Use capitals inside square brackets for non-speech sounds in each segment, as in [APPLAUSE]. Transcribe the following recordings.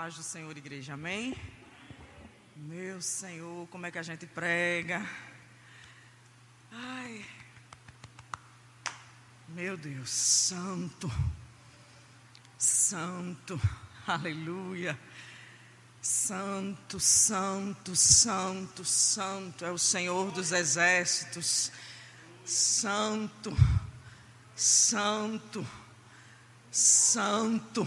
paz do Senhor, igreja, amém? Meu Senhor, como é que a gente prega? Ai, meu Deus, santo, santo, aleluia. Santo, santo, santo, santo é o Senhor dos exércitos. Santo, santo, santo Santo,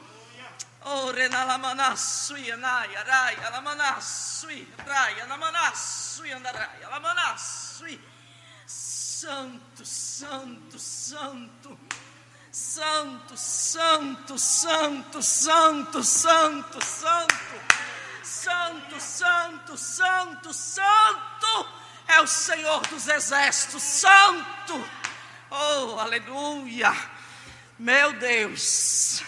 Oh, renalamanasui, anaya, raya, lamanasui, raya, lamanasui, andaraya, lamanasui. Santo, santo, santo. Santo, santo, santo, santo, santo, santo. Santo, santo, santo, santo. É o Senhor dos exércitos, santo. Oh, aleluia. Meu Deus.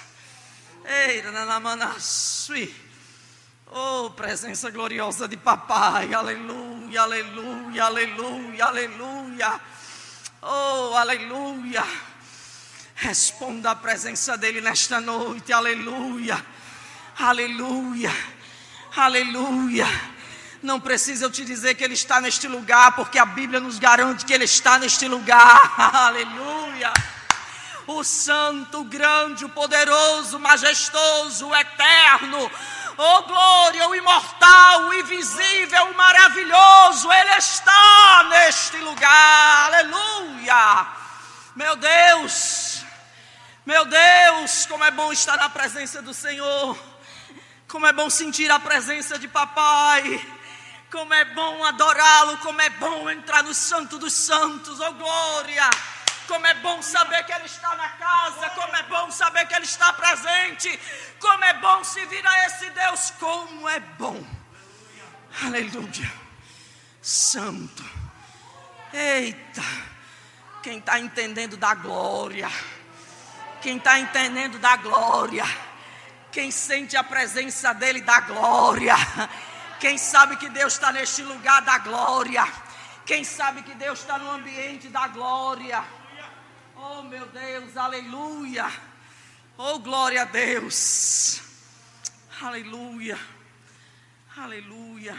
Oh, presença gloriosa de papai. Aleluia, aleluia, aleluia, aleluia. Oh, aleluia. Responda a presença dele nesta noite. Aleluia. Aleluia. Aleluia. Não precisa eu te dizer que ele está neste lugar, porque a Bíblia nos garante que ele está neste lugar. [LAUGHS] Aleluia o santo, o grande, o poderoso, o majestoso, o eterno, o glória, o imortal, o invisível, o maravilhoso, Ele está neste lugar, aleluia. Meu Deus, meu Deus, como é bom estar na presença do Senhor, como é bom sentir a presença de Papai. Como é bom adorá-lo, como é bom entrar no Santo dos Santos, oh glória. Como é bom saber que Ele está na casa, como é bom saber que Ele está presente, como é bom se vir a esse Deus, como é bom. Aleluia. Santo. Eita. Quem está entendendo da glória. Quem está entendendo da glória. Quem sente a presença dEle da glória. Quem sabe que Deus está neste lugar da glória. Quem sabe que Deus está no ambiente da glória. Oh, meu Deus, aleluia. Oh, glória a Deus. Aleluia. Aleluia.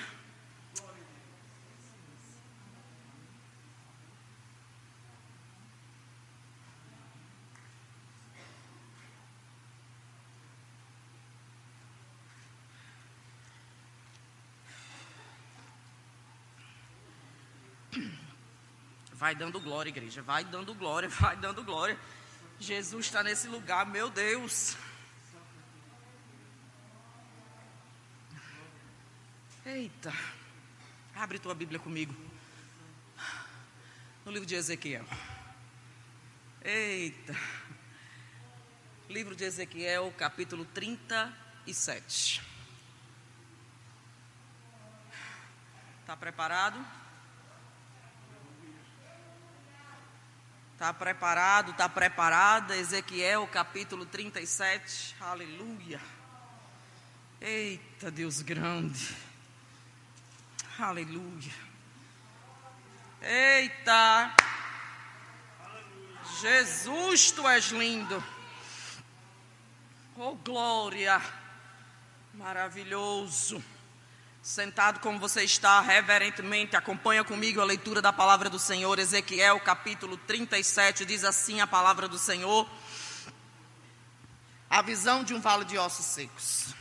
Vai dando glória, igreja. Vai dando glória, [LAUGHS] vai dando glória. Jesus está nesse lugar, meu Deus. Eita. Abre tua Bíblia comigo. No livro de Ezequiel. Eita. Livro de Ezequiel, capítulo 37. Está preparado? Está preparado, está preparada? Ezequiel capítulo 37. Aleluia. Eita, Deus grande. Aleluia. Eita. Jesus, tu és lindo. Oh, glória. Maravilhoso. Sentado como você está, reverentemente, acompanha comigo a leitura da palavra do Senhor, Ezequiel capítulo 37, diz assim a palavra do Senhor: A visão de um vale de ossos secos.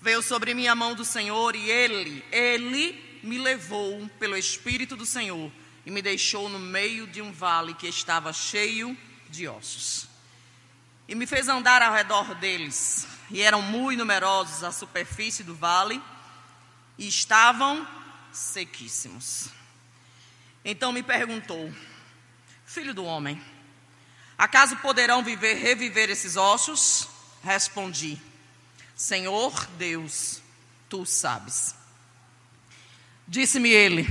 Veio sobre mim a mão do Senhor e ele, ele me levou pelo Espírito do Senhor e me deixou no meio de um vale que estava cheio de ossos. E me fez andar ao redor deles, e eram muito numerosos a superfície do vale e estavam sequíssimos. Então me perguntou: Filho do homem, acaso poderão viver, reviver esses ossos? Respondi: Senhor Deus, tu sabes. Disse-me ele: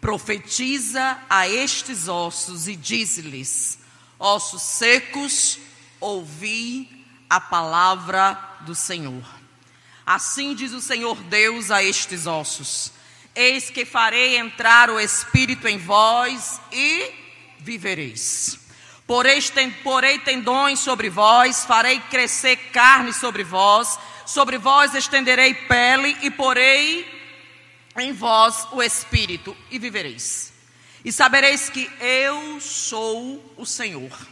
Profetiza a estes ossos e diz-lhes: Ossos secos, ouvi a palavra do Senhor. Assim diz o Senhor Deus a estes ossos: Eis que farei entrar o Espírito em vós e vivereis. Porei, tendões sobre vós, farei crescer carne sobre vós, sobre vós estenderei pele e porei em vós o Espírito e vivereis. E sabereis que eu sou o Senhor.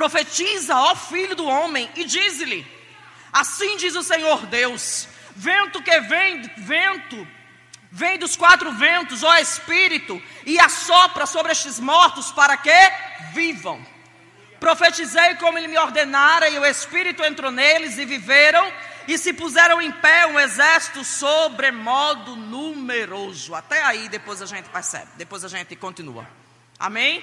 Profetiza, ó filho do homem, e diz-lhe: Assim diz o Senhor Deus: Vento que vem, vento, vem dos quatro ventos, ó Espírito, e assopra sobre estes mortos para que vivam. Profetizei como ele me ordenara, e o Espírito entrou neles e viveram, e se puseram em pé um exército sobremodo numeroso. Até aí depois a gente percebe, depois a gente continua. Amém?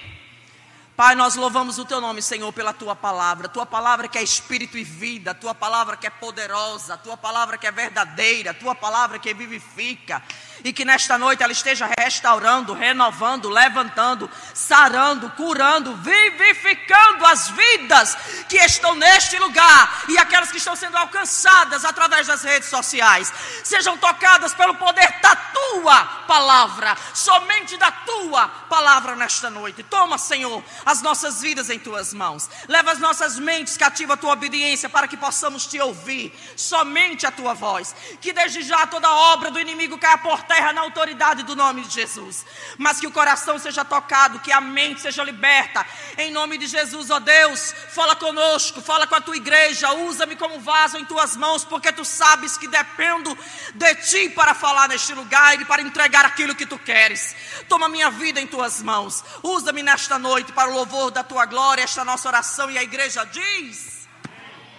Pai, nós louvamos o teu nome, Senhor, pela tua palavra. Tua palavra que é espírito e vida, tua palavra que é poderosa, tua palavra que é verdadeira, tua palavra que vivifica. E que nesta noite ela esteja restaurando, renovando, levantando, sarando, curando, vivificando as vidas que estão neste lugar e aquelas que estão sendo alcançadas através das redes sociais. Sejam tocadas pelo poder da tua palavra, somente da tua palavra nesta noite. Toma, Senhor, as nossas vidas em tuas mãos. Leva as nossas mentes cativa a tua obediência para que possamos te ouvir, somente a tua voz. Que desde já toda obra do inimigo caia por terra na autoridade do nome de Jesus. Mas que o coração seja tocado, que a mente seja liberta. Em nome de Jesus, ó Deus, fala conosco, fala com a tua igreja, usa-me como vaso em tuas mãos, porque tu sabes que dependo de ti para falar neste lugar e para entregar aquilo que tu queres. Toma minha vida em tuas mãos. Usa-me nesta noite para o louvor da tua glória, esta nossa oração. E a igreja diz: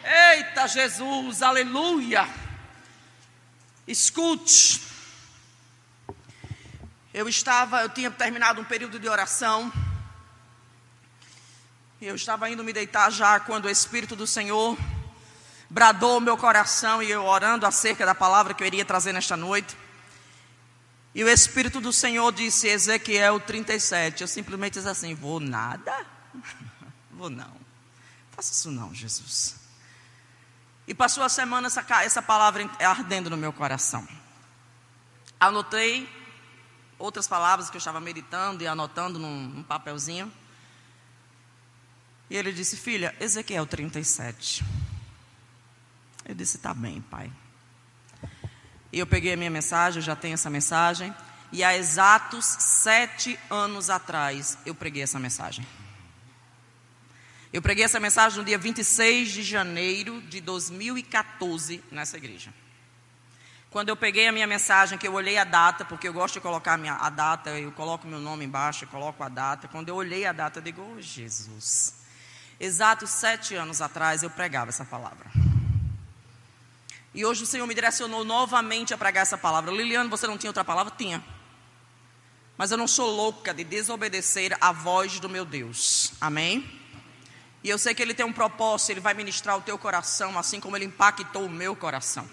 Eita Jesus, aleluia. Escute. Eu estava, eu tinha terminado um período de oração. Eu estava indo me deitar já quando o Espírito do Senhor bradou o meu coração e eu orando acerca da palavra que eu iria trazer nesta noite. E o Espírito do Senhor disse, Ezequiel 37, eu simplesmente disse assim, vou nada? [LAUGHS] vou não. Faça isso não, Jesus. E passou a semana essa, essa palavra ardendo no meu coração. Anotei outras palavras que eu estava meditando e anotando num, num papelzinho. E ele disse, filha, Ezequiel 37. Eu disse, tá bem, pai. E eu peguei a minha mensagem, eu já tenho essa mensagem. E há exatos sete anos atrás eu preguei essa mensagem. Eu preguei essa mensagem no dia 26 de janeiro de 2014 nessa igreja. Quando eu peguei a minha mensagem, que eu olhei a data, porque eu gosto de colocar a, minha, a data, eu coloco meu nome embaixo, eu coloco a data. Quando eu olhei a data, eu digo, oh Jesus. Exatos sete anos atrás eu pregava essa palavra. E hoje o Senhor me direcionou novamente a pregar essa palavra. Liliane, você não tinha outra palavra? Tinha. Mas eu não sou louca de desobedecer a voz do meu Deus. Amém? E eu sei que Ele tem um propósito, Ele vai ministrar o teu coração, assim como Ele impactou o meu coração.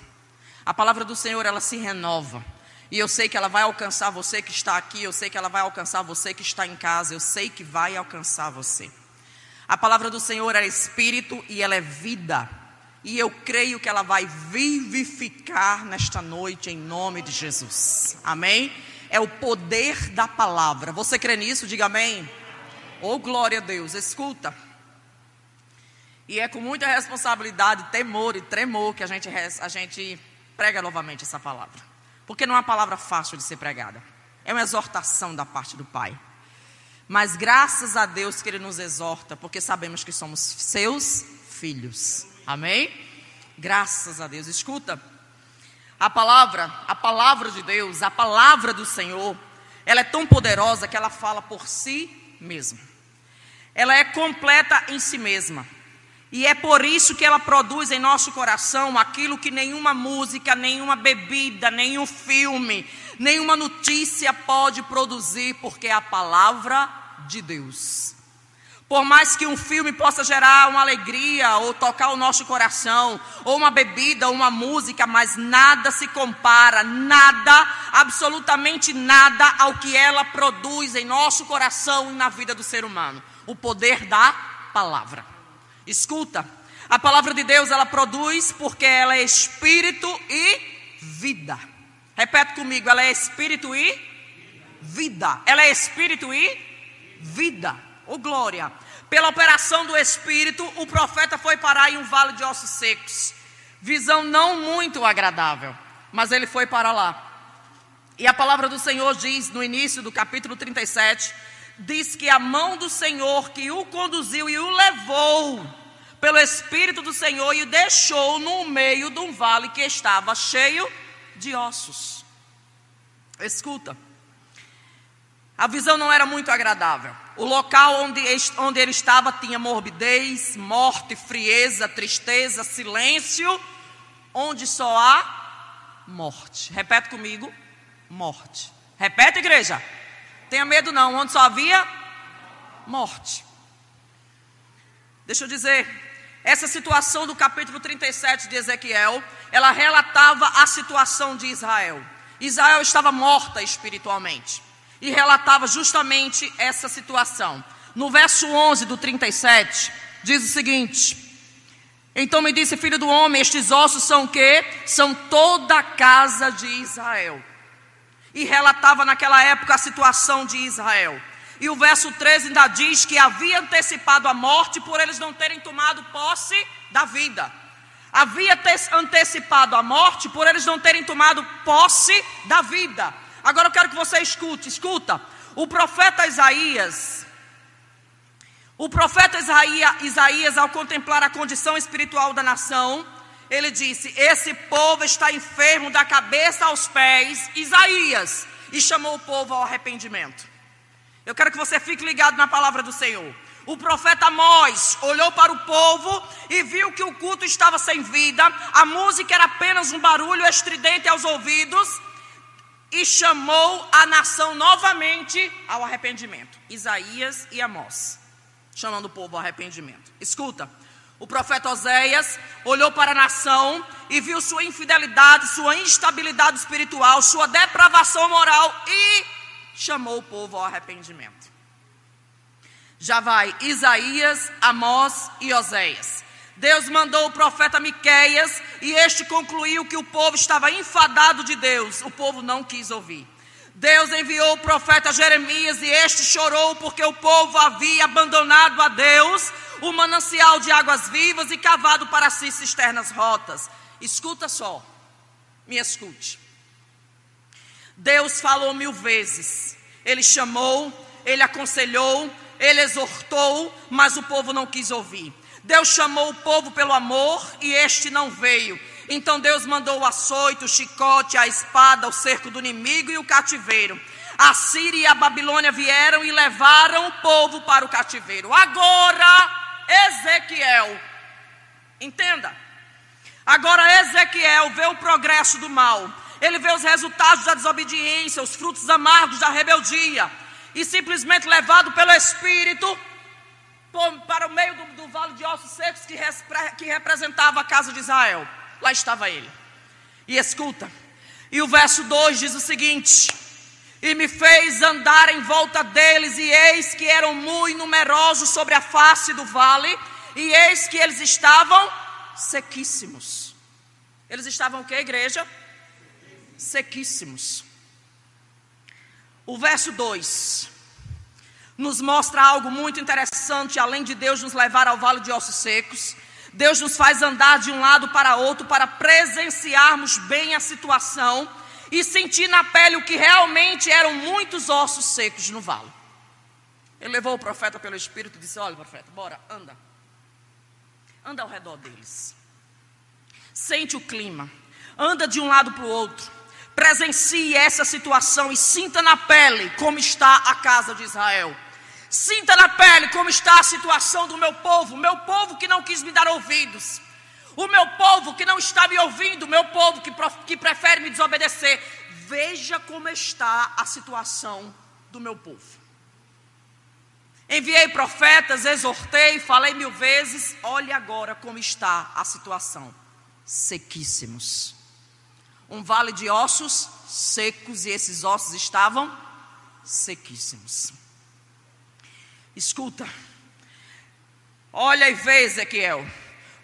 A palavra do Senhor, ela se renova. E eu sei que ela vai alcançar você que está aqui, eu sei que ela vai alcançar você que está em casa, eu sei que vai alcançar você. A palavra do Senhor é espírito e ela é vida e eu creio que ela vai vivificar nesta noite em nome de Jesus. Amém? É o poder da palavra. Você crê nisso? Diga amém. Oh, glória a Deus. Escuta. E é com muita responsabilidade, temor e tremor que a gente, a gente prega novamente essa palavra. Porque não é uma palavra fácil de ser pregada. É uma exortação da parte do Pai. Mas graças a Deus que Ele nos exorta, porque sabemos que somos seus filhos. Amém? Graças a Deus. Escuta, A palavra, a palavra de Deus, a palavra do Senhor, ela é tão poderosa que ela fala por si mesma. Ela é completa em si mesma. E é por isso que ela produz em nosso coração aquilo que nenhuma música, nenhuma bebida, nenhum filme, nenhuma notícia pode produzir, porque é a palavra de Deus. Por mais que um filme possa gerar uma alegria, ou tocar o nosso coração, ou uma bebida, ou uma música, mas nada se compara, nada, absolutamente nada, ao que ela produz em nosso coração e na vida do ser humano o poder da palavra. Escuta, a palavra de Deus ela produz porque ela é espírito e vida. Repete comigo, ela é espírito e vida. Ela é espírito e vida. Oh glória! Pela operação do Espírito, o profeta foi parar em um vale de ossos secos. Visão não muito agradável, mas ele foi para lá. E a palavra do Senhor diz no início do capítulo 37, diz que a mão do Senhor que o conduziu e o levou pelo Espírito do Senhor e o deixou no meio de um vale que estava cheio de ossos. Escuta, a visão não era muito agradável. O local onde, onde ele estava tinha morbidez, morte, frieza, tristeza, silêncio, onde só há morte. Repete comigo: morte. Repete, igreja. Tenha medo não, onde só havia morte. Deixa eu dizer, essa situação do capítulo 37 de Ezequiel, ela relatava a situação de Israel. Israel estava morta espiritualmente e relatava justamente essa situação. No verso 11 do 37, diz o seguinte: Então me disse, filho do homem, estes ossos são o quê? São toda a casa de Israel. E relatava naquela época a situação de Israel. E o verso 13 ainda diz que havia antecipado a morte por eles não terem tomado posse da vida. Havia antecipado a morte por eles não terem tomado posse da vida. Agora eu quero que você escute, escuta. O profeta Isaías, o profeta Isaías, Isaías, ao contemplar a condição espiritual da nação, ele disse: Esse povo está enfermo da cabeça aos pés, Isaías, e chamou o povo ao arrependimento. Eu quero que você fique ligado na palavra do Senhor. O profeta Amós olhou para o povo e viu que o culto estava sem vida, a música era apenas um barulho estridente aos ouvidos, e chamou a nação novamente ao arrependimento. Isaías e Amós, chamando o povo ao arrependimento. Escuta, o profeta Oséias olhou para a nação e viu sua infidelidade, sua instabilidade espiritual, sua depravação moral e chamou o povo ao arrependimento. Já vai Isaías, Amós e Oséias. Deus mandou o profeta Miqueias e este concluiu que o povo estava enfadado de Deus. O povo não quis ouvir. Deus enviou o profeta Jeremias e este chorou porque o povo havia abandonado a Deus, o manancial de águas vivas e cavado para si cisternas rotas. Escuta só, me escute. Deus falou mil vezes, ele chamou, ele aconselhou, ele exortou, mas o povo não quis ouvir. Deus chamou o povo pelo amor e este não veio. Então Deus mandou o açoite, o chicote, a espada, o cerco do inimigo e o cativeiro. A Síria e a Babilônia vieram e levaram o povo para o cativeiro. Agora, Ezequiel, entenda. Agora, Ezequiel vê o progresso do mal. Ele vê os resultados da desobediência, os frutos amargos da rebeldia. E simplesmente levado pelo Espírito, para o meio do, do vale de ossos secos que, que representava a casa de Israel. Lá estava ele. E escuta. E o verso 2 diz o seguinte: E me fez andar em volta deles, e eis que eram muito numerosos sobre a face do vale, e eis que eles estavam sequíssimos. Eles estavam o que, igreja? Sequíssimos. O verso 2 nos mostra algo muito interessante, além de Deus nos levar ao vale de ossos secos. Deus nos faz andar de um lado para outro para presenciarmos bem a situação e sentir na pele o que realmente eram muitos ossos secos no vale. Ele levou o profeta pelo Espírito e disse: Olha, profeta, bora, anda. Anda ao redor deles. Sente o clima. anda de um lado para o outro, presencie essa situação e sinta na pele como está a casa de Israel. Sinta na pele como está a situação do meu povo, meu povo que não quis me dar ouvidos, o meu povo que não está me ouvindo, o meu povo que, que prefere me desobedecer. Veja como está a situação do meu povo. Enviei profetas, exortei, falei mil vezes. Olhe agora como está a situação: sequíssimos. Um vale de ossos secos, e esses ossos estavam sequíssimos. Escuta, olha e vê, Ezequiel,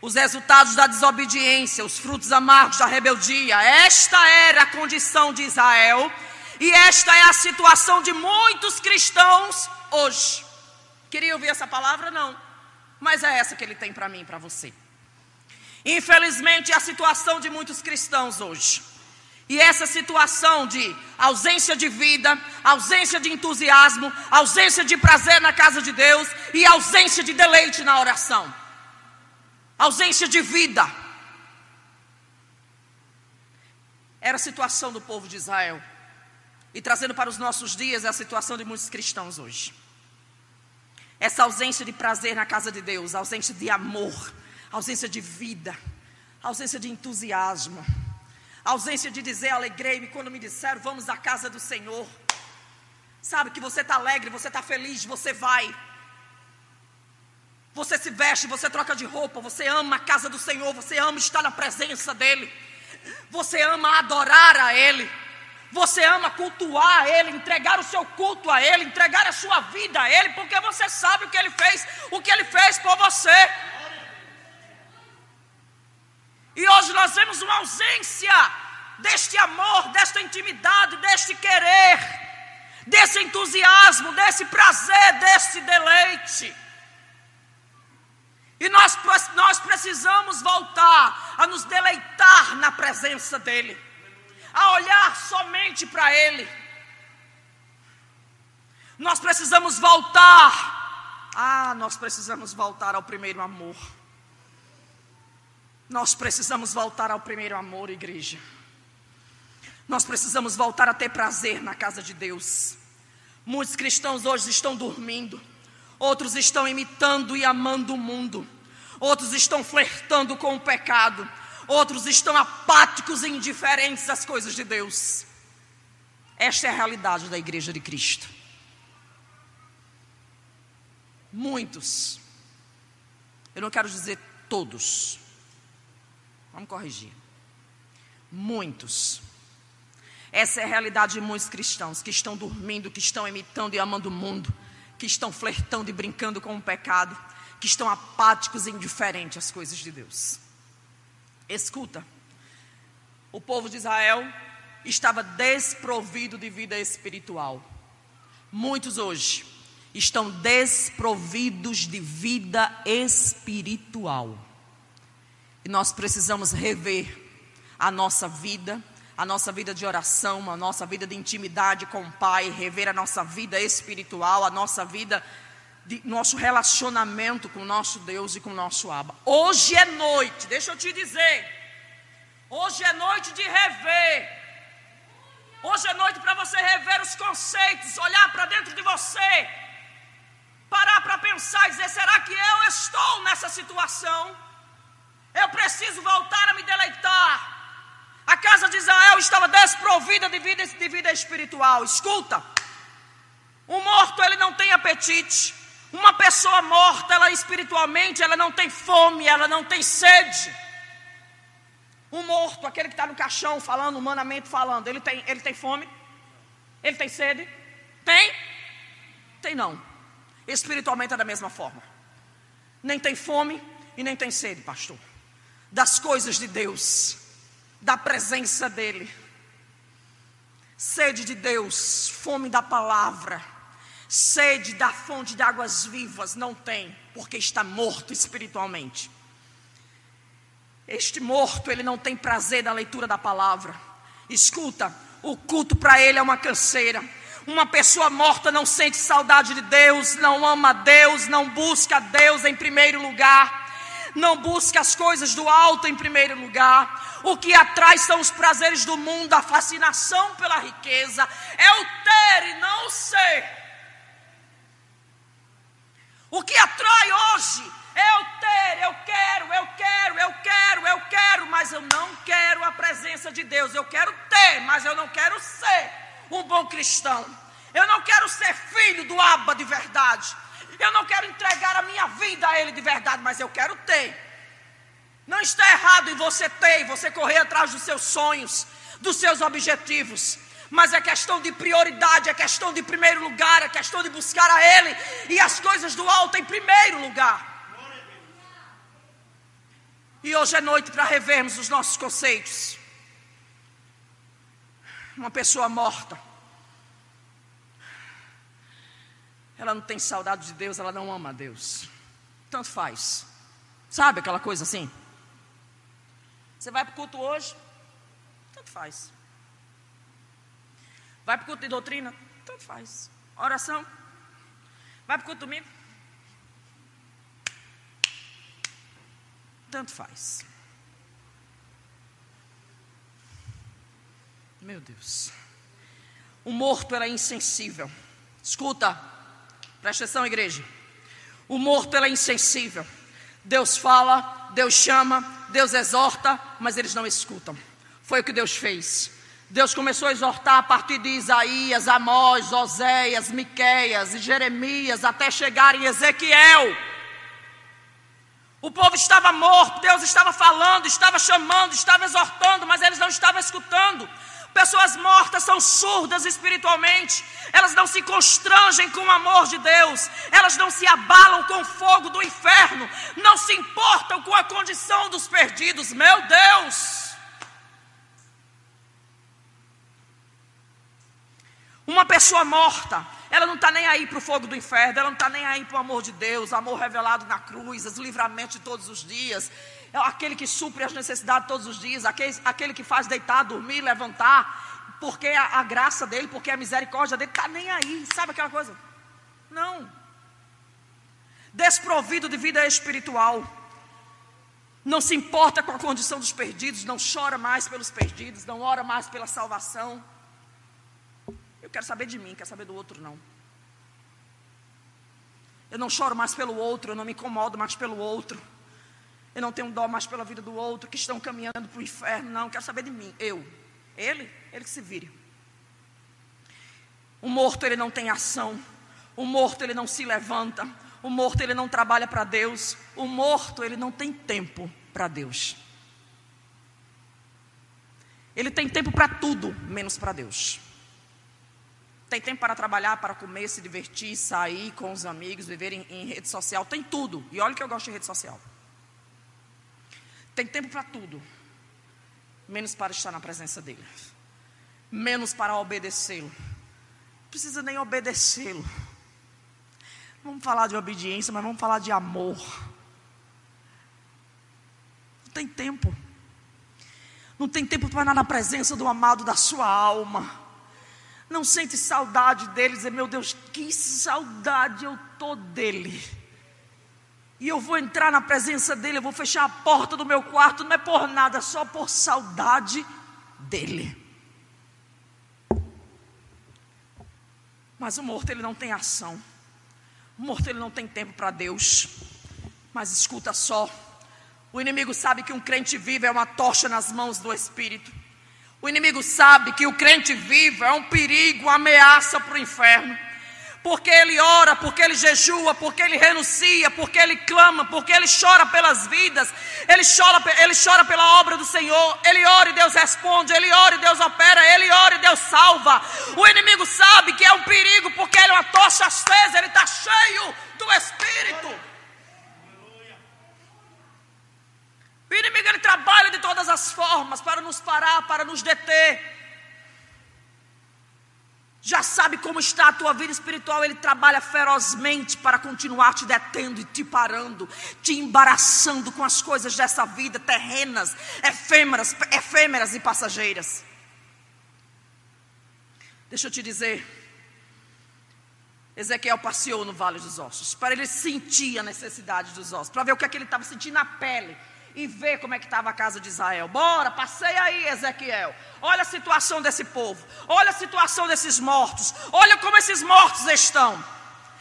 os resultados da desobediência, os frutos amargos da rebeldia. Esta era a condição de Israel, e esta é a situação de muitos cristãos hoje. Queria ouvir essa palavra? Não. Mas é essa que ele tem para mim e para você. Infelizmente, é a situação de muitos cristãos hoje. E essa situação de ausência de vida, ausência de entusiasmo, ausência de prazer na casa de Deus e ausência de deleite na oração. Ausência de vida. Era a situação do povo de Israel. E trazendo para os nossos dias é a situação de muitos cristãos hoje. Essa ausência de prazer na casa de Deus, ausência de amor, ausência de vida, ausência de entusiasmo, ausência de dizer alegrei-me quando me disseram vamos à casa do Senhor. Sabe que você está alegre, você está feliz, você vai. Você se veste, você troca de roupa, você ama a casa do Senhor, você ama estar na presença dEle, você ama adorar a Ele. Você ama cultuar Ele, entregar o seu culto a Ele, entregar a sua vida a Ele, porque você sabe o que Ele fez, o que Ele fez por você. E hoje nós vemos uma ausência deste amor, desta intimidade, deste querer, desse entusiasmo, desse prazer, desse deleite. E nós, nós precisamos voltar a nos deleitar na presença dEle a olhar somente para Ele. Nós precisamos voltar. Ah, nós precisamos voltar ao primeiro amor. Nós precisamos voltar ao primeiro amor, igreja. Nós precisamos voltar a ter prazer na casa de Deus. Muitos cristãos hoje estão dormindo, outros estão imitando e amando o mundo, outros estão flertando com o pecado, outros estão apáticos e indiferentes às coisas de Deus. Esta é a realidade da igreja de Cristo. Muitos, eu não quero dizer todos, vamos corrigir. Muitos, essa é a realidade de muitos cristãos que estão dormindo, que estão imitando e amando o mundo, que estão flertando e brincando com o pecado, que estão apáticos e indiferentes às coisas de Deus. Escuta, o povo de Israel estava desprovido de vida espiritual. Muitos hoje estão desprovidos de vida espiritual. E nós precisamos rever a nossa vida, a nossa vida de oração, a nossa vida de intimidade com o Pai, rever a nossa vida espiritual, a nossa vida de nosso relacionamento com o nosso Deus e com o nosso Abba. Hoje é noite, deixa eu te dizer. Hoje é noite de rever. Hoje é noite para você rever os conceitos, olhar para dentro de você, parar para pensar e dizer: será que eu estou nessa situação? Eu preciso voltar a me deleitar. A casa de Israel estava desprovida de vida, de vida espiritual. Escuta, o morto ele não tem apetite. Uma pessoa morta, ela espiritualmente, ela não tem fome, ela não tem sede. Um morto, aquele que está no caixão falando, humanamente falando, ele tem, ele tem fome? Ele tem sede? Tem? Tem não. Espiritualmente é da mesma forma. Nem tem fome e nem tem sede, pastor. Das coisas de Deus, da presença dEle. Sede de Deus, fome da palavra sede da fonte de águas vivas, não tem, porque está morto espiritualmente. Este morto, ele não tem prazer da leitura da palavra. Escuta, o culto para ele é uma canseira. Uma pessoa morta não sente saudade de Deus, não ama Deus, não busca Deus em primeiro lugar, não busca as coisas do alto em primeiro lugar. O que atrai são os prazeres do mundo, a fascinação pela riqueza. É o ter e não o ser. Eu não quero ser um bom cristão. Eu não quero ser filho do Abba de verdade. Eu não quero entregar a minha vida a Ele de verdade, mas eu quero ter. Não está errado em você ter, você correr atrás dos seus sonhos, dos seus objetivos. Mas é questão de prioridade, é questão de primeiro lugar, é questão de buscar a Ele e as coisas do alto em primeiro lugar. E hoje é noite para revermos os nossos conceitos. Uma pessoa morta ela não tem saudade de Deus, ela não ama a Deus. Tanto faz. Sabe aquela coisa assim? Você vai para o culto hoje? Tanto faz. Vai para o culto de doutrina? Tanto faz. Oração? Vai para o culto domingo? Tanto faz. Meu Deus. O morto era insensível. Escuta, Presta atenção, igreja. O morto é insensível. Deus fala, Deus chama, Deus exorta, mas eles não escutam. Foi o que Deus fez. Deus começou a exortar a partir de Isaías, Amós, Oséias, Miqueias e Jeremias, até chegar em Ezequiel. O povo estava morto, Deus estava falando, estava chamando, estava exortando, mas eles não estavam escutando. Pessoas mortas são surdas espiritualmente, elas não se constrangem com o amor de Deus, elas não se abalam com o fogo do inferno, não se importam com a condição dos perdidos. Meu Deus! Uma pessoa morta, ela não está nem aí para o fogo do inferno, ela não está nem aí para o amor de Deus, amor revelado na cruz, os livramentos de todos os dias aquele que supre as necessidades todos os dias, aquele, aquele que faz deitar, dormir, levantar, porque a, a graça dele, porque a misericórdia dele está nem aí, sabe aquela coisa? Não. Desprovido de vida espiritual, não se importa com a condição dos perdidos, não chora mais pelos perdidos, não ora mais pela salvação. Eu quero saber de mim, quero saber do outro não. Eu não choro mais pelo outro, eu não me incomodo mais pelo outro. Eu não tenho dó mais pela vida do outro, que estão caminhando para o inferno. Não, quero saber de mim. Eu. Ele, ele que se vire. O morto, ele não tem ação. O morto, ele não se levanta. O morto, ele não trabalha para Deus. O morto, ele não tem tempo para Deus. Ele tem tempo para tudo, menos para Deus. Tem tempo para trabalhar, para comer, se divertir, sair com os amigos, viver em, em rede social. Tem tudo. E olha que eu gosto de rede social. Tem tempo para tudo, menos para estar na presença dEle, menos para obedecê-lo. Não precisa nem obedecê-lo. Vamos falar de obediência, mas vamos falar de amor. Não tem tempo. Não tem tempo para estar na presença do amado da sua alma. Não sente saudade dele, dizer, meu Deus, que saudade eu tô dele. E eu vou entrar na presença dele, eu vou fechar a porta do meu quarto, não é por nada, é só por saudade dele. Mas o morto ele não tem ação. O morto ele não tem tempo para Deus. Mas escuta só. O inimigo sabe que um crente vivo é uma tocha nas mãos do Espírito. O inimigo sabe que o crente vivo é um perigo, uma ameaça para o inferno porque ele ora, porque ele jejua, porque ele renuncia, porque ele clama, porque ele chora pelas vidas, ele chora, ele chora pela obra do Senhor, ele ora e Deus responde, ele ora e Deus opera, ele ora e Deus salva. O inimigo sabe que é um perigo, porque ele é uma tocha acesa, ele está cheio do Espírito. O inimigo ele trabalha de todas as formas para nos parar, para nos deter já sabe como está a tua vida espiritual, ele trabalha ferozmente para continuar te detendo e te parando, te embaraçando com as coisas dessa vida terrenas, efêmeras, efêmeras e passageiras. Deixa eu te dizer, Ezequiel passeou no Vale dos Ossos, para ele sentir a necessidade dos ossos, para ver o que, é que ele estava sentindo na pele. E ver como é que estava a casa de Israel. Bora, passei aí, Ezequiel. Olha a situação desse povo. Olha a situação desses mortos. Olha como esses mortos estão.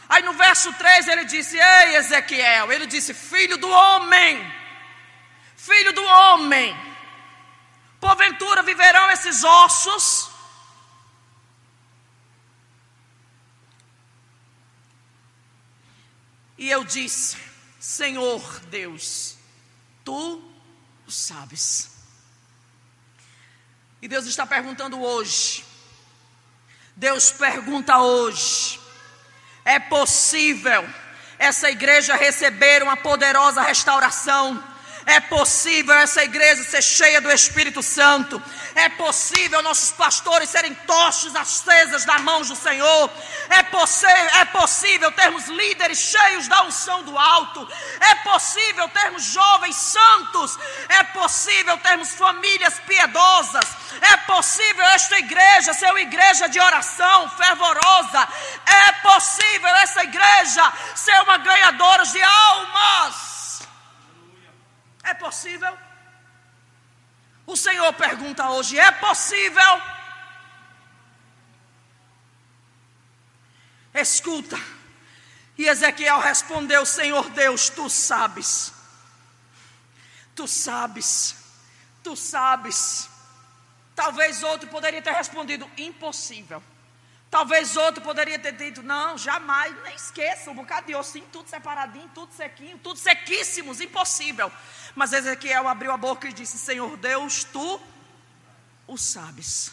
Aí no verso 3 ele disse: Ei, Ezequiel. Ele disse: Filho do homem. Filho do homem. Porventura viverão esses ossos. E eu disse: Senhor Deus, tu sabes. E Deus está perguntando hoje. Deus pergunta hoje: é possível essa igreja receber uma poderosa restauração? É possível essa igreja ser cheia do Espírito Santo. É possível nossos pastores serem tochas acesas da mão do Senhor. É, é possível termos líderes cheios da unção do alto. É possível termos jovens santos. É possível termos famílias piedosas. É possível esta igreja ser uma igreja de oração fervorosa. É possível essa igreja ser uma ganhadora de almas. É possível? O Senhor pergunta hoje: é possível? Escuta. E Ezequiel respondeu: Senhor Deus, tu sabes. Tu sabes. Tu sabes. Talvez outro poderia ter respondido: impossível. Talvez outro poderia ter dito: não, jamais, nem esqueça, um bocado de ossinho, tudo separadinho, tudo sequinho, tudo sequíssimos, impossível. Mas Ezequiel abriu a boca e disse: Senhor Deus, tu o sabes.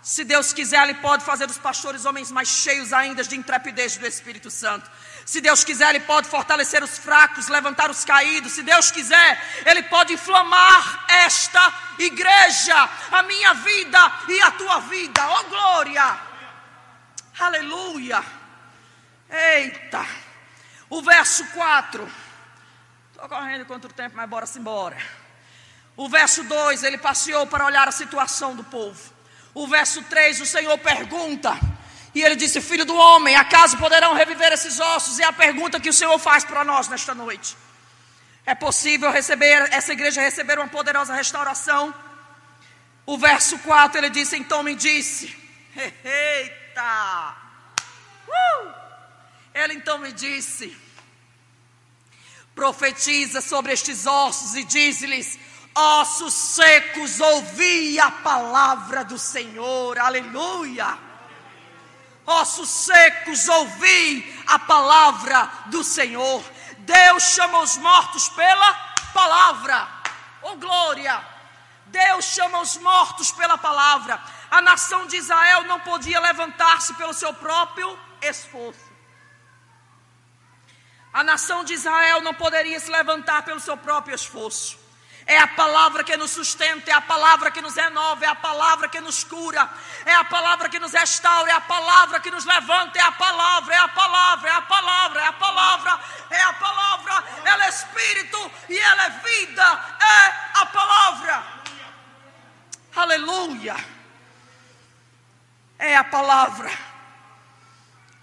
Se Deus quiser, Ele pode fazer dos pastores homens mais cheios ainda de intrepidez do Espírito Santo. Se Deus quiser, Ele pode fortalecer os fracos, levantar os caídos. Se Deus quiser, Ele pode inflamar esta igreja, a minha vida e a tua vida. Oh glória! Aleluia! Eita! O verso 4. Estou correndo contra o tempo, mas bora-se embora. O verso 2, ele passeou para olhar a situação do povo. O verso 3, o Senhor pergunta. E ele disse: Filho do homem, acaso poderão reviver esses ossos? E a pergunta que o Senhor faz para nós nesta noite: É possível receber, essa igreja receber uma poderosa restauração? O verso 4 ele disse: Então me disse: [LAUGHS] Eita! Uh! Ele então me disse: profetiza sobre estes ossos e diz-lhes: ossos secos, ouvi a palavra do Senhor, aleluia. Ossos secos, ouvi a palavra do Senhor. Deus chama os mortos pela palavra, oh glória. Deus chama os mortos pela palavra. A nação de Israel não podia levantar-se pelo seu próprio esforço. A nação de Israel não poderia se levantar pelo seu próprio esforço. É a palavra que nos sustenta, é a palavra que nos renova, é a palavra que nos cura, é a palavra que nos restaura, é a palavra que nos levanta, é a palavra, é a palavra, é a palavra, é a palavra, é a palavra, ela é espírito e ela é vida, é a palavra. Aleluia. É a palavra.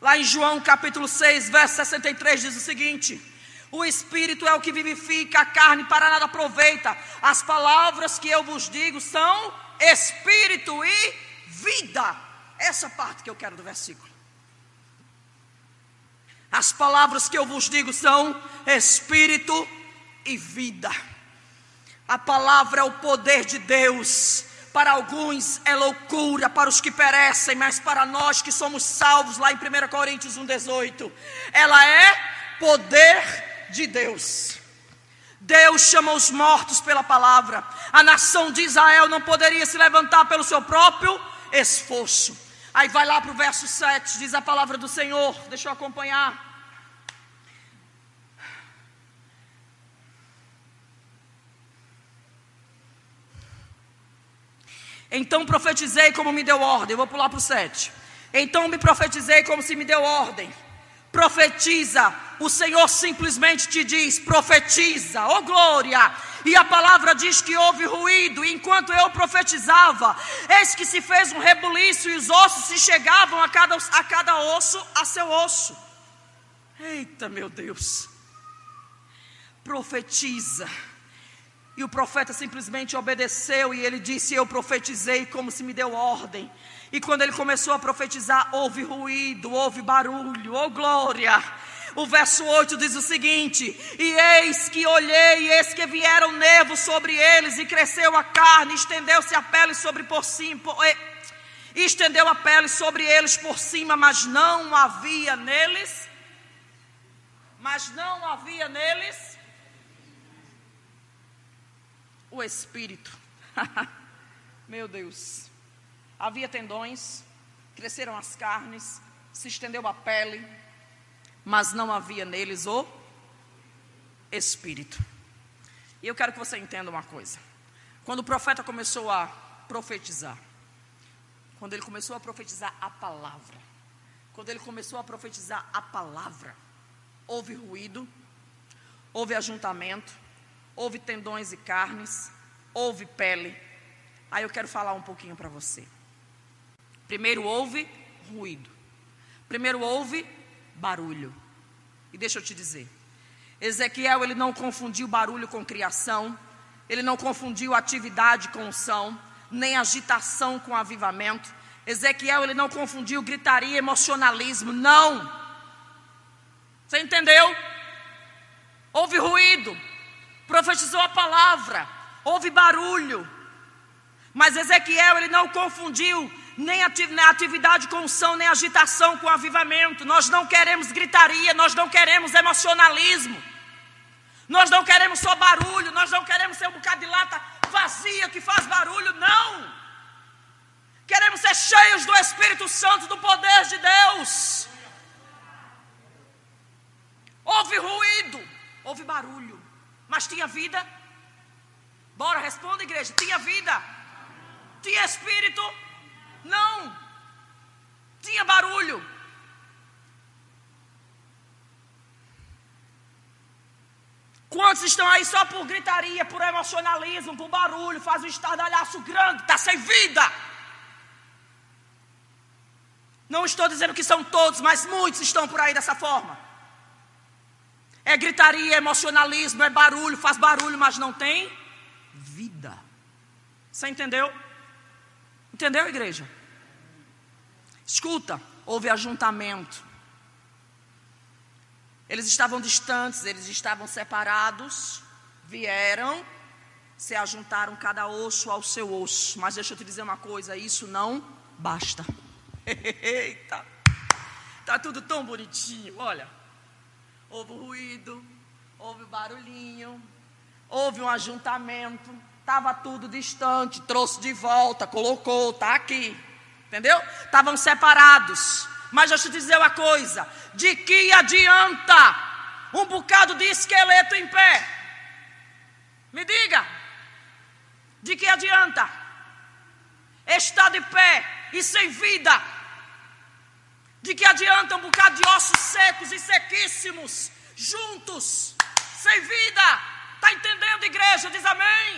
Lá em João capítulo 6, verso 63 diz o seguinte: O espírito é o que vivifica, a carne para nada aproveita. As palavras que eu vos digo são espírito e vida. Essa parte que eu quero do versículo. As palavras que eu vos digo são espírito e vida. A palavra é o poder de Deus para alguns é loucura, para os que perecem, mas para nós que somos salvos, lá em 1 Coríntios 1,18, ela é poder de Deus. Deus chama os mortos pela palavra. A nação de Israel não poderia se levantar pelo seu próprio esforço. Aí vai lá para o verso 7, diz a palavra do Senhor. Deixa eu acompanhar. Então profetizei como me deu ordem. Vou pular para o 7. Então me profetizei como se me deu ordem. Profetiza. O Senhor simplesmente te diz: profetiza, oh glória. E a palavra diz que houve ruído. Enquanto eu profetizava, eis que se fez um rebuliço e os ossos se chegavam a cada, a cada osso a seu osso. Eita, meu Deus. Profetiza E o profeta simplesmente obedeceu e ele disse: Eu profetizei como se me deu ordem. E quando ele começou a profetizar, houve ruído, houve barulho, oh glória. O verso 8 diz o seguinte: E eis que olhei, e eis que vieram nervos sobre eles, e cresceu a carne, estendeu-se a pele sobre por cima, e estendeu a pele sobre eles por cima, mas não havia neles, mas não havia neles o espírito. [LAUGHS] Meu Deus. Havia tendões, cresceram as carnes, se estendeu a pele, mas não havia neles o espírito. E eu quero que você entenda uma coisa. Quando o profeta começou a profetizar, quando ele começou a profetizar a palavra, quando ele começou a profetizar a palavra, houve ruído, houve ajuntamento, houve tendões e carnes, houve pele. Aí eu quero falar um pouquinho para você. Primeiro houve ruído. Primeiro houve barulho. E deixa eu te dizer, Ezequiel ele não confundiu barulho com criação, ele não confundiu atividade com unção, nem agitação com avivamento. Ezequiel ele não confundiu gritaria, emocionalismo, não. Você entendeu? Houve ruído, profetizou a palavra, houve barulho. Mas Ezequiel, ele não confundiu nem atividade com unção, nem agitação com avivamento. Nós não queremos gritaria, nós não queremos emocionalismo. Nós não queremos só barulho, nós não queremos ser um bocado de lata vazia que faz barulho, não. Queremos ser cheios do Espírito Santo, do poder de Deus. Houve ruído, houve barulho mas tinha vida? Bora, responda, igreja. Tinha vida? Tinha espírito? Não. Tinha barulho? Quantos estão aí só por gritaria, por emocionalismo, por barulho, faz um estardalhaço grande, está sem vida? Não estou dizendo que são todos, mas muitos estão por aí dessa forma. É gritaria, é emocionalismo, é barulho, faz barulho, mas não tem vida. Você entendeu? Entendeu, igreja? Escuta, houve ajuntamento. Eles estavam distantes, eles estavam separados, vieram, se ajuntaram cada osso ao seu osso. Mas deixa eu te dizer uma coisa: isso não basta. [LAUGHS] Eita, tá tudo tão bonitinho, olha. Houve ruído, houve barulhinho, houve um ajuntamento, estava tudo distante, trouxe de volta, colocou, está aqui. Entendeu? Estavam separados. Mas deixa eu te dizer uma coisa: de que adianta um bocado de esqueleto em pé? Me diga, de que adianta estar de pé e sem vida? De que adianta um bocado de ossos secos e sequíssimos, juntos, sem vida? Está entendendo, igreja? Diz amém.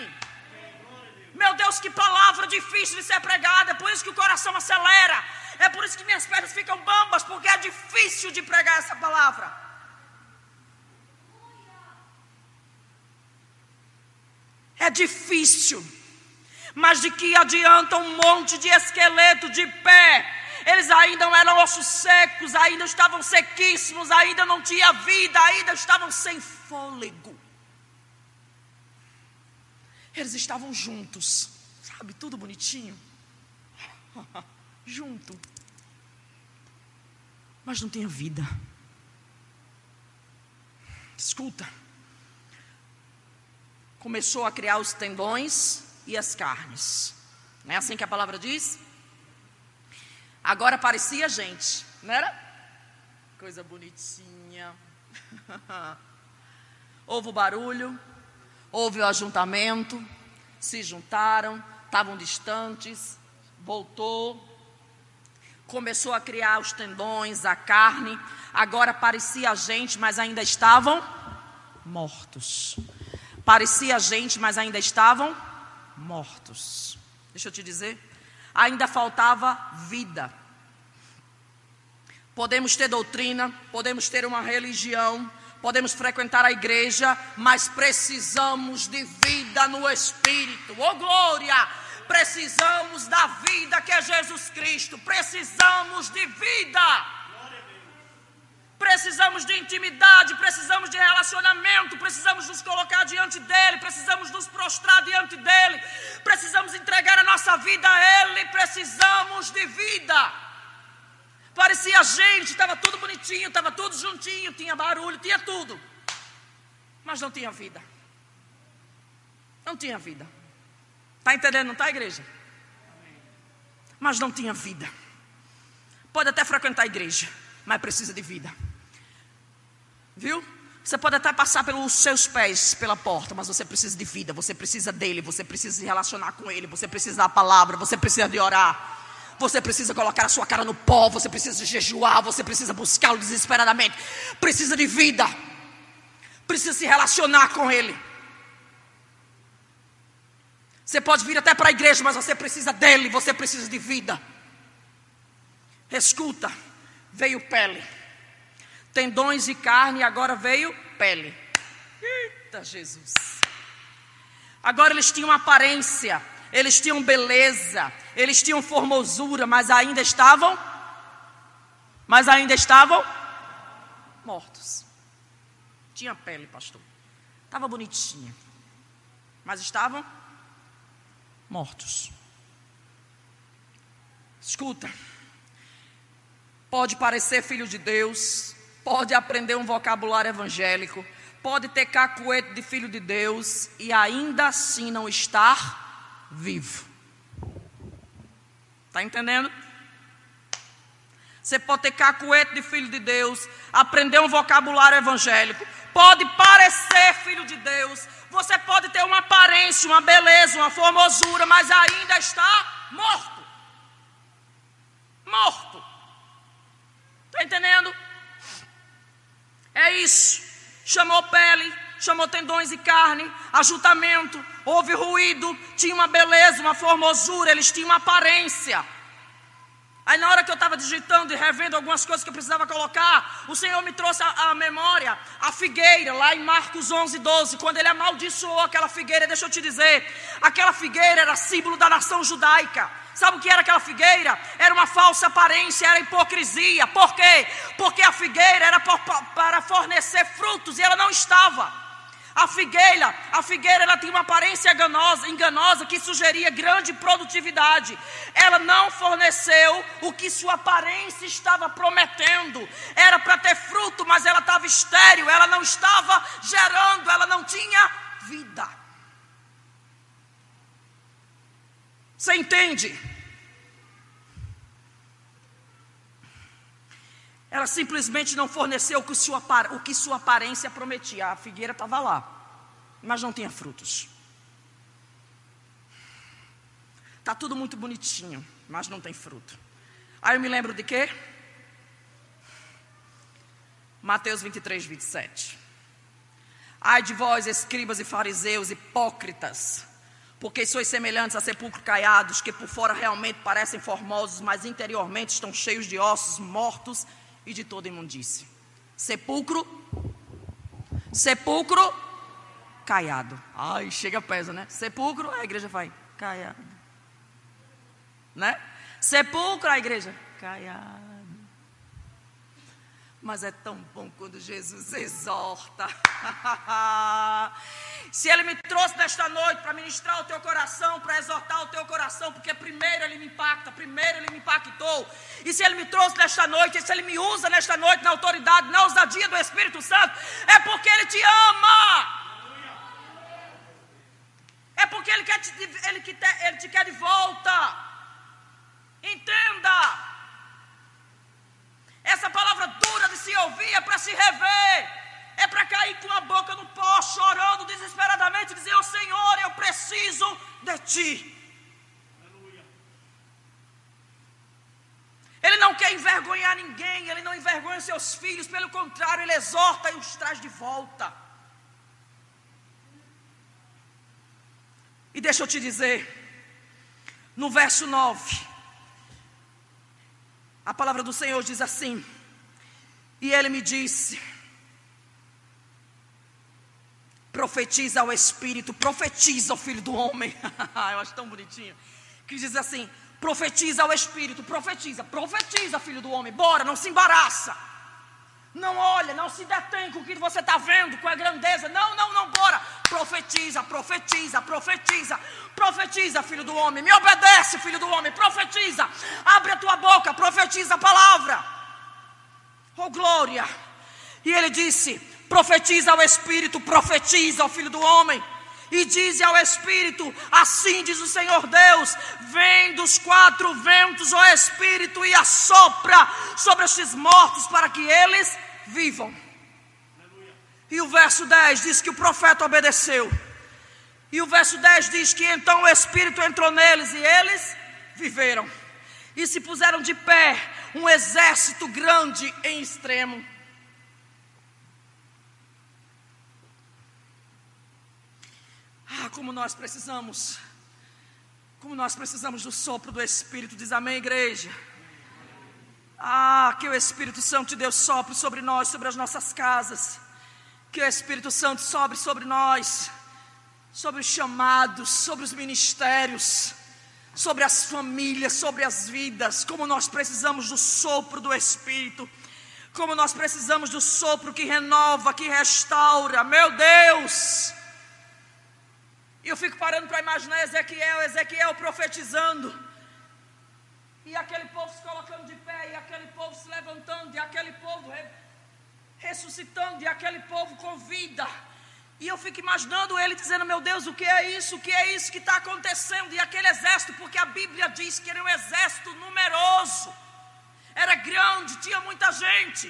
Meu Deus, que palavra difícil de ser pregada. É por isso que o coração acelera. É por isso que minhas pernas ficam bambas, porque é difícil de pregar essa palavra. É difícil. Mas de que adianta um monte de esqueleto de pé eles ainda eram ossos secos, ainda estavam sequíssimos, ainda não tinha vida, ainda estavam sem fôlego. Eles estavam juntos, sabe, tudo bonitinho. [LAUGHS] Junto. Mas não tinha vida. Escuta. Começou a criar os tendões e as carnes. Não é assim que a palavra diz? Agora parecia gente, não era? Coisa bonitinha. [LAUGHS] houve o barulho, houve o ajuntamento, se juntaram, estavam distantes, voltou, começou a criar os tendões, a carne. Agora parecia gente, mas ainda estavam mortos. Parecia gente, mas ainda estavam mortos. Deixa eu te dizer, ainda faltava vida. Podemos ter doutrina, podemos ter uma religião, podemos frequentar a igreja, mas precisamos de vida no Espírito. Oh glória! Precisamos da vida que é Jesus Cristo. Precisamos de vida. Precisamos de intimidade, precisamos de relacionamento, precisamos nos colocar diante dele, precisamos nos prostrar diante dele, precisamos entregar a nossa vida a ele, precisamos de vida. Parecia gente, estava tudo bonitinho, estava tudo juntinho, tinha barulho, tinha tudo, mas não tinha vida. Não tinha vida. Está entendendo? Não está, igreja? Mas não tinha vida. Pode até frequentar a igreja, mas precisa de vida. Viu? Você pode até passar pelos seus pés pela porta, mas você precisa de vida, você precisa dele, você precisa se relacionar com ele, você precisa da palavra, você precisa de orar. Você precisa colocar a sua cara no pó, você precisa jejuar, você precisa buscá-lo desesperadamente. Precisa de vida. Precisa se relacionar com ele. Você pode vir até para a igreja, mas você precisa dele, você precisa de vida. Escuta, veio pele tendões e carne, e agora veio pele. Eita Jesus! Agora eles tinham aparência, eles tinham beleza, eles tinham formosura, mas ainda estavam, mas ainda estavam mortos. Tinha pele, pastor. Estava bonitinha, mas estavam mortos. Escuta, pode parecer filho de Deus, pode aprender um vocabulário evangélico, pode ter cacuete de filho de Deus e ainda assim não estar vivo. Está entendendo? Você pode ter cacuete de filho de Deus, aprender um vocabulário evangélico, pode parecer filho de Deus, você pode ter uma aparência, uma beleza, uma formosura, mas ainda está morto. Morto. Está entendendo? É isso. Chamou pele, chamou tendões e carne, ajuntamento, houve ruído, tinha uma beleza, uma formosura, eles tinham uma aparência. Aí na hora que eu estava digitando e revendo algumas coisas que eu precisava colocar, o Senhor me trouxe à memória a figueira, lá em Marcos 11, 12, quando ele amaldiçoou aquela figueira, deixa eu te dizer, aquela figueira era símbolo da nação judaica. Sabe o que era aquela figueira? Era uma falsa aparência, era hipocrisia. Por quê? Porque a figueira era para fornecer frutos e ela não estava. A figueira, a figueira ela tinha uma aparência enganosa, enganosa que sugeria grande produtividade. Ela não forneceu o que sua aparência estava prometendo. Era para ter fruto, mas ela estava estéril, ela não estava gerando, ela não tinha vida. Você entende? Ela simplesmente não forneceu o que sua, o que sua aparência prometia. A figueira estava lá, mas não tinha frutos. Está tudo muito bonitinho, mas não tem fruto. Aí eu me lembro de quê? Mateus 23, 27. Ai de vós, escribas e fariseus, hipócritas, porque sois semelhantes a sepulcros caiados, que por fora realmente parecem formosos, mas interiormente estão cheios de ossos mortos e de toda imundície. Sepulcro, sepulcro caiado. Ai, chega pesa, né? Sepulcro, a igreja vai caiado. Né? Sepulcro, a igreja caiado. Mas é tão bom quando Jesus exorta. [LAUGHS] Se Ele me trouxe nesta noite para ministrar o teu coração, para exortar o teu coração, porque primeiro Ele me impacta, primeiro Ele me impactou. E se Ele me trouxe nesta noite, e se Ele me usa nesta noite na autoridade, na ousadia do Espírito Santo, é porque Ele te ama. É porque Ele, quer te, ele, ele te quer de volta. Entenda. Essa palavra dura de se ouvir é para se rever. É para cair com a boca no pó, chorando desesperadamente, dizer: oh, Senhor, eu preciso de Ti. Ele não quer envergonhar ninguém, ele não envergonha seus filhos, pelo contrário, ele exorta e os traz de volta. E deixa eu te dizer, no verso 9, a palavra do Senhor diz assim: E ele me disse: Profetiza ao Espírito, profetiza ao Filho do Homem. [LAUGHS] Eu acho tão bonitinho. Que diz assim: Profetiza ao Espírito, profetiza, profetiza, Filho do Homem. Bora, não se embaraça. Não olha, não se detém com o que você está vendo, com a grandeza. Não, não, não, bora. Profetiza, profetiza, profetiza. Profetiza, filho do homem. Me obedece, filho do homem. Profetiza. Abre a tua boca, profetiza a palavra. Oh, glória. E ele disse: profetiza ao Espírito, profetiza ao filho do homem. E diz ao Espírito: Assim diz o Senhor Deus: Vem dos quatro ventos, ó Espírito, e assopra sobre estes mortos, para que eles vivam. E o verso 10 diz que o profeta obedeceu. E o verso 10 diz que então o Espírito entrou neles e eles viveram. E se puseram de pé um exército grande em extremo. Ah, como nós precisamos, como nós precisamos do sopro do Espírito, diz amém, igreja. Ah, que o Espírito Santo de Deus sopre sobre nós, sobre as nossas casas. Que o Espírito Santo sobre sobre nós, sobre os chamados, sobre os ministérios, sobre as famílias, sobre as vidas. Como nós precisamos do sopro do Espírito. Como nós precisamos do sopro que renova, que restaura. Meu Deus! E eu fico parando para imaginar Ezequiel, Ezequiel profetizando. E aquele povo se colocando de povo se levantando, e aquele povo re, ressuscitando, e aquele povo com vida. E eu fico imaginando ele dizendo: Meu Deus, o que é isso? O que é isso que está acontecendo? E aquele exército, porque a Bíblia diz que era um exército numeroso, era grande, tinha muita gente.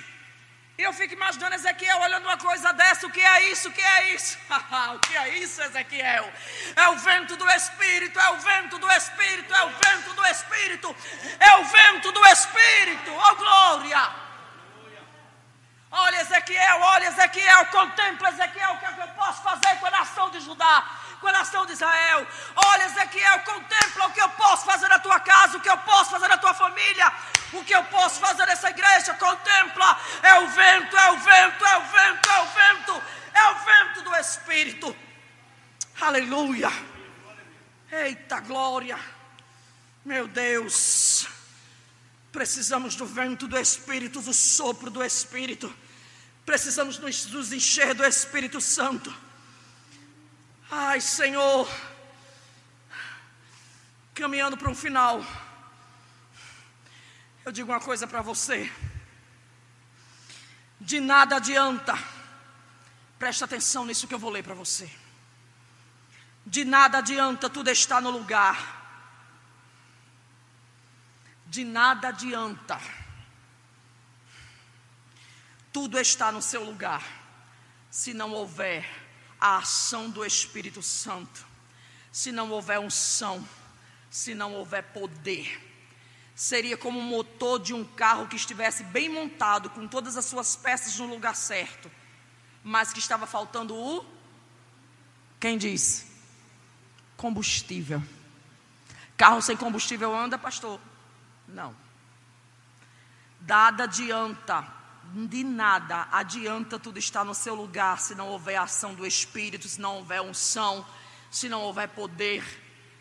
E eu fico imaginando Ezequiel olhando uma coisa dessa, o que é isso? O que é isso? [LAUGHS] o que é isso, Ezequiel? É o vento do Espírito, é o vento do Espírito, é o vento do Espírito, é o vento do Espírito, oh glória! Olha Ezequiel, olha Ezequiel, contempla Ezequiel, o que, é que eu posso fazer com a nação de Judá? com a nação de Israel. Olha, Ezequiel, contempla o que eu posso fazer na tua casa, o que eu posso fazer na tua família, o que eu posso fazer nessa igreja. Contempla, é o vento, é o vento, é o vento, é o vento, é o vento do Espírito. Aleluia. Eita glória. Meu Deus. Precisamos do vento do Espírito, do sopro do Espírito. Precisamos nos encher do Espírito Santo. Ai, Senhor, caminhando para um final, eu digo uma coisa para você: de nada adianta, presta atenção nisso que eu vou ler para você. De nada adianta tudo estar no lugar, de nada adianta tudo está no seu lugar, se não houver a ação do Espírito Santo, se não houver unção, se não houver poder. Seria como o motor de um carro que estivesse bem montado, com todas as suas peças no lugar certo, mas que estava faltando o. Quem diz? Combustível. Carro sem combustível anda, pastor? Não. Dada adianta de nada adianta tudo estar no seu lugar se não houver ação do Espírito, se não houver unção, se não houver poder,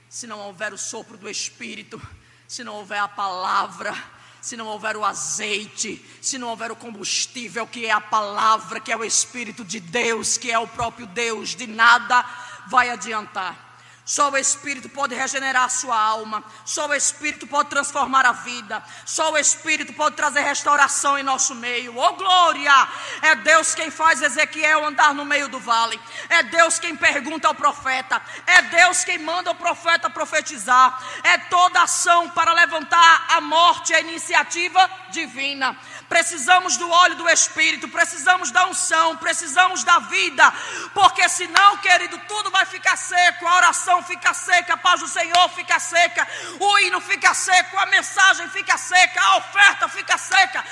se não houver o sopro do Espírito, se não houver a palavra, se não houver o azeite, se não houver o combustível que é a palavra, que é o Espírito de Deus, que é o próprio Deus, de nada vai adiantar. Só o Espírito pode regenerar a sua alma. Só o Espírito pode transformar a vida. Só o Espírito pode trazer restauração em nosso meio. Oh glória! É Deus quem faz Ezequiel andar no meio do vale. É Deus quem pergunta ao profeta. É Deus quem manda o profeta profetizar. É toda ação para levantar a morte, a iniciativa divina precisamos do óleo do Espírito, precisamos da unção, precisamos da vida, porque senão, querido, tudo vai ficar seco, a oração fica seca, a paz do Senhor fica seca, o hino fica seco, a mensagem fica seca, a oferta fica seca,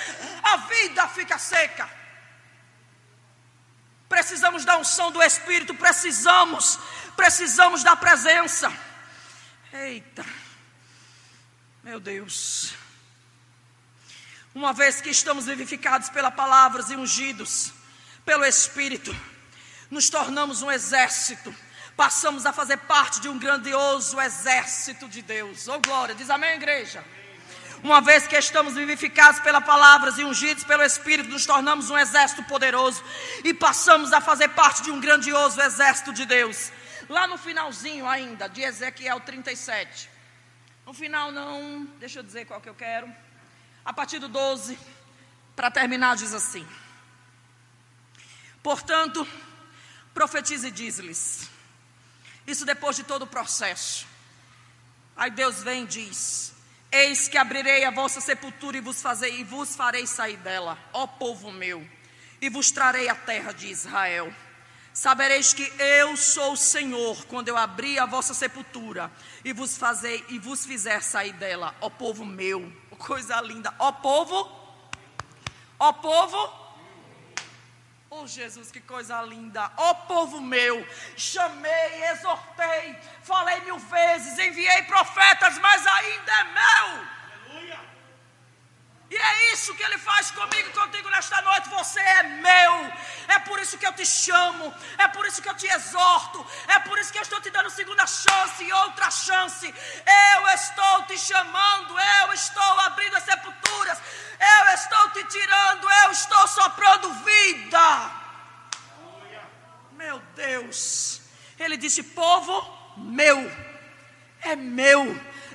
a vida fica seca. Precisamos da unção do Espírito, precisamos, precisamos da presença. Eita, meu Deus. Uma vez que estamos vivificados pela palavra e ungidos pelo Espírito, nos tornamos um exército, passamos a fazer parte de um grandioso exército de Deus. Oh glória, diz amém, igreja. Uma vez que estamos vivificados pela palavra e ungidos pelo Espírito, nos tornamos um exército poderoso e passamos a fazer parte de um grandioso exército de Deus. Lá no finalzinho ainda, de Ezequiel 37. No final não, deixa eu dizer qual que eu quero. A partir do 12, para terminar, diz assim: Portanto, profetize e diz-lhes. Isso depois de todo o processo. Aí Deus vem e diz: Eis que abrirei a vossa sepultura e vos, fazei, e vos farei sair dela, ó povo meu, e vos trarei a terra de Israel. Sabereis que eu sou o Senhor, quando eu abrir a vossa sepultura e vos fazei e vos fizer sair dela, ó povo meu. Coisa linda. Ó povo, ó povo Oh Jesus, que coisa linda. Ó povo meu, chamei, exortei, falei mil vezes, enviei profetas, mas ainda é meu. E é isso que ele faz comigo e contigo nesta noite. Você é meu. É por isso que eu te chamo. É por isso que eu te exorto. É por isso que eu estou te dando segunda chance e outra chance. Eu estou te chamando. Eu estou abrindo as sepulturas. Eu estou te tirando. Eu estou soprando vida. Meu Deus. Ele disse: Povo meu. É meu.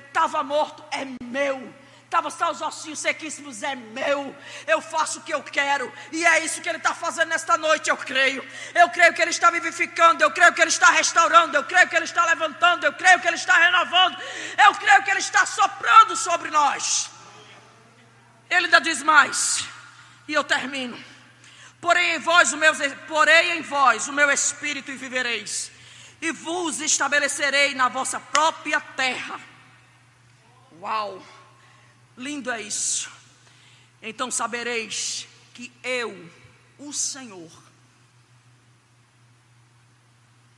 Estava morto. É meu Estava só os ossinhos sequíssimos, é meu. Eu faço o que eu quero. E é isso que Ele está fazendo nesta noite, eu creio. Eu creio que Ele está vivificando. Eu creio que Ele está restaurando. Eu creio que Ele está levantando. Eu creio que Ele está renovando. Eu creio que Ele está soprando sobre nós. Ele ainda diz mais. E eu termino. Porém em vós o meu, porém em vós o meu espírito e vivereis. E vos estabelecerei na vossa própria terra. Uau! Lindo é isso. Então sabereis que eu, o Senhor,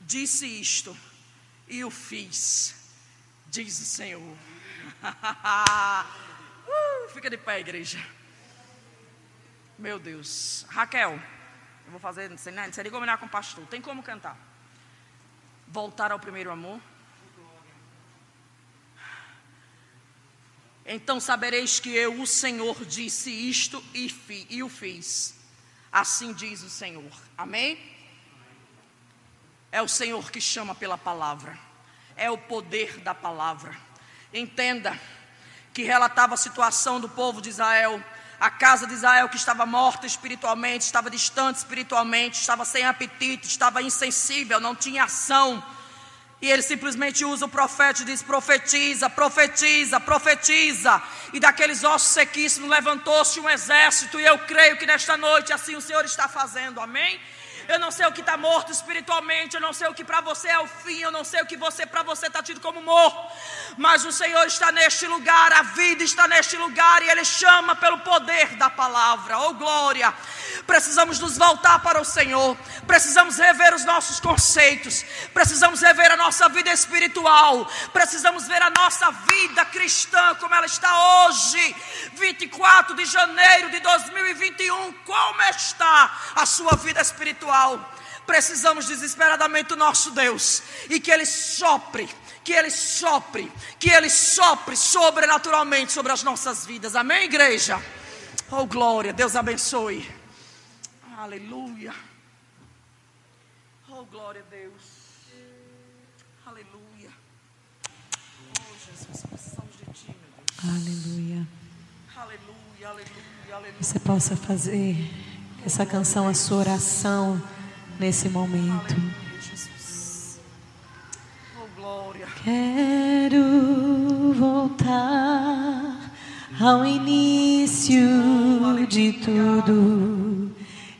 disse isto e o fiz, diz o Senhor. [LAUGHS] uh, fica de pé, igreja. Meu Deus. Raquel, eu vou fazer, não sei, não sei nem combinar com o pastor. Tem como cantar? Voltar ao primeiro amor. Então sabereis que eu, o Senhor, disse isto e, fi, e o fiz. Assim diz o Senhor. Amém? É o Senhor que chama pela palavra. É o poder da palavra. Entenda que relatava a situação do povo de Israel. A casa de Israel que estava morta espiritualmente, estava distante espiritualmente, estava sem apetite, estava insensível, não tinha ação e ele simplesmente usa o profeta e diz: profetiza, profetiza, profetiza. E daqueles ossos sequíssimos levantou-se um exército. E eu creio que nesta noite assim o Senhor está fazendo. Amém? Eu não sei o que está morto espiritualmente, eu não sei o que para você é o fim, eu não sei o que você para você está tido como morto, mas o Senhor está neste lugar, a vida está neste lugar e Ele chama pelo poder da palavra. Oh glória! Precisamos nos voltar para o Senhor, precisamos rever os nossos conceitos, precisamos rever a nossa vida espiritual, precisamos ver a nossa vida cristã como ela está hoje, 24 de janeiro de 2021. Como está a sua vida espiritual? Precisamos desesperadamente do nosso Deus e que Ele sopre, que Ele sopre, que Ele sopre sobrenaturalmente sobre as nossas vidas. Amém, igreja? Oh, glória, Deus abençoe. Aleluia. Oh, glória a Deus. Aleluia. Oh, Jesus, precisamos de Ti, meu Deus. Aleluia. Aleluia, aleluia, aleluia. Você possa fazer essa canção a sua oração nesse momento. Quero voltar ao início de tudo,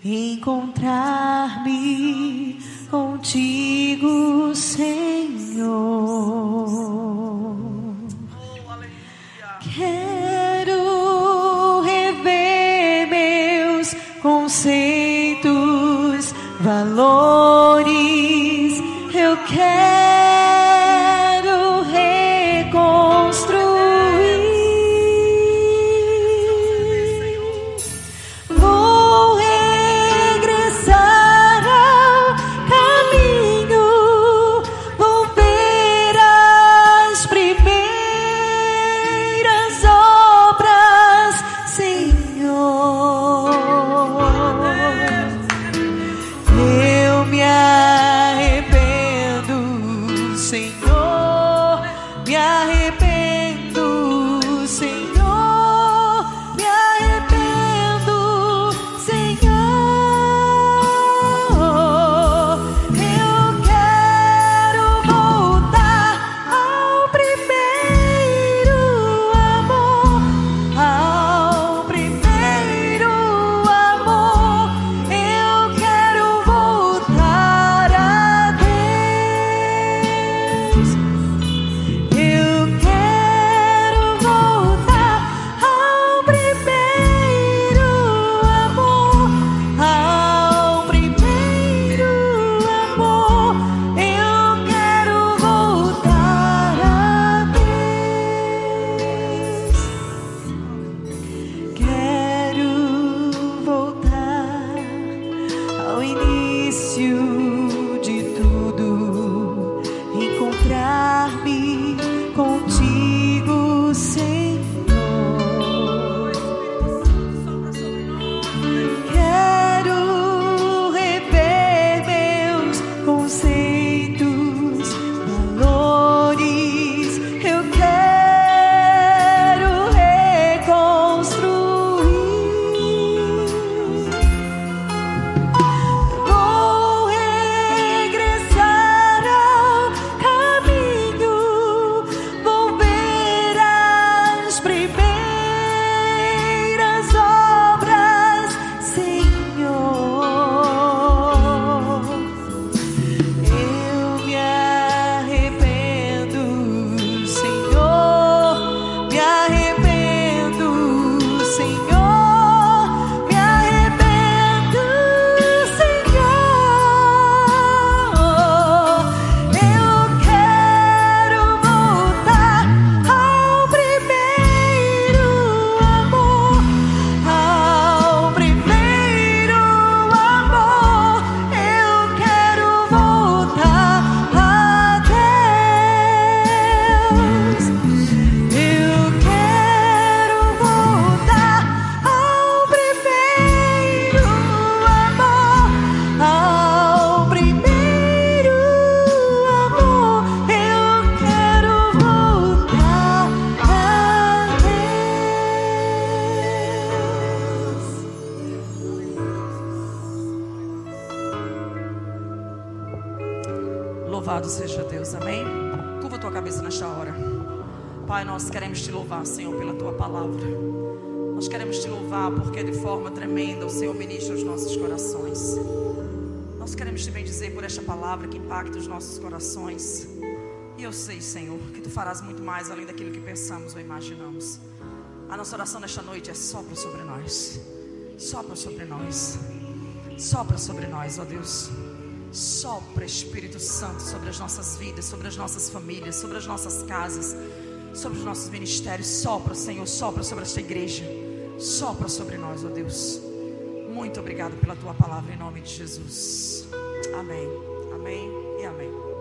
encontrar-me contigo, Senhor. Quero conceitos, valores. Eu quero impacta os nossos corações. E eu sei, Senhor, que tu farás muito mais além daquilo que pensamos ou imaginamos. A nossa oração nesta noite é sopra sobre nós. Sopra sobre nós. Sopra sobre nós, ó Deus. Sopra, Espírito Santo, sobre as nossas vidas, sobre as nossas famílias, sobre as nossas casas, sobre os nossos ministérios. Sopra, Senhor, sopra sobre esta igreja. Sopra sobre nós, ó Deus. Muito obrigado pela tua palavra em nome de Jesus. Amém. Amém e amém.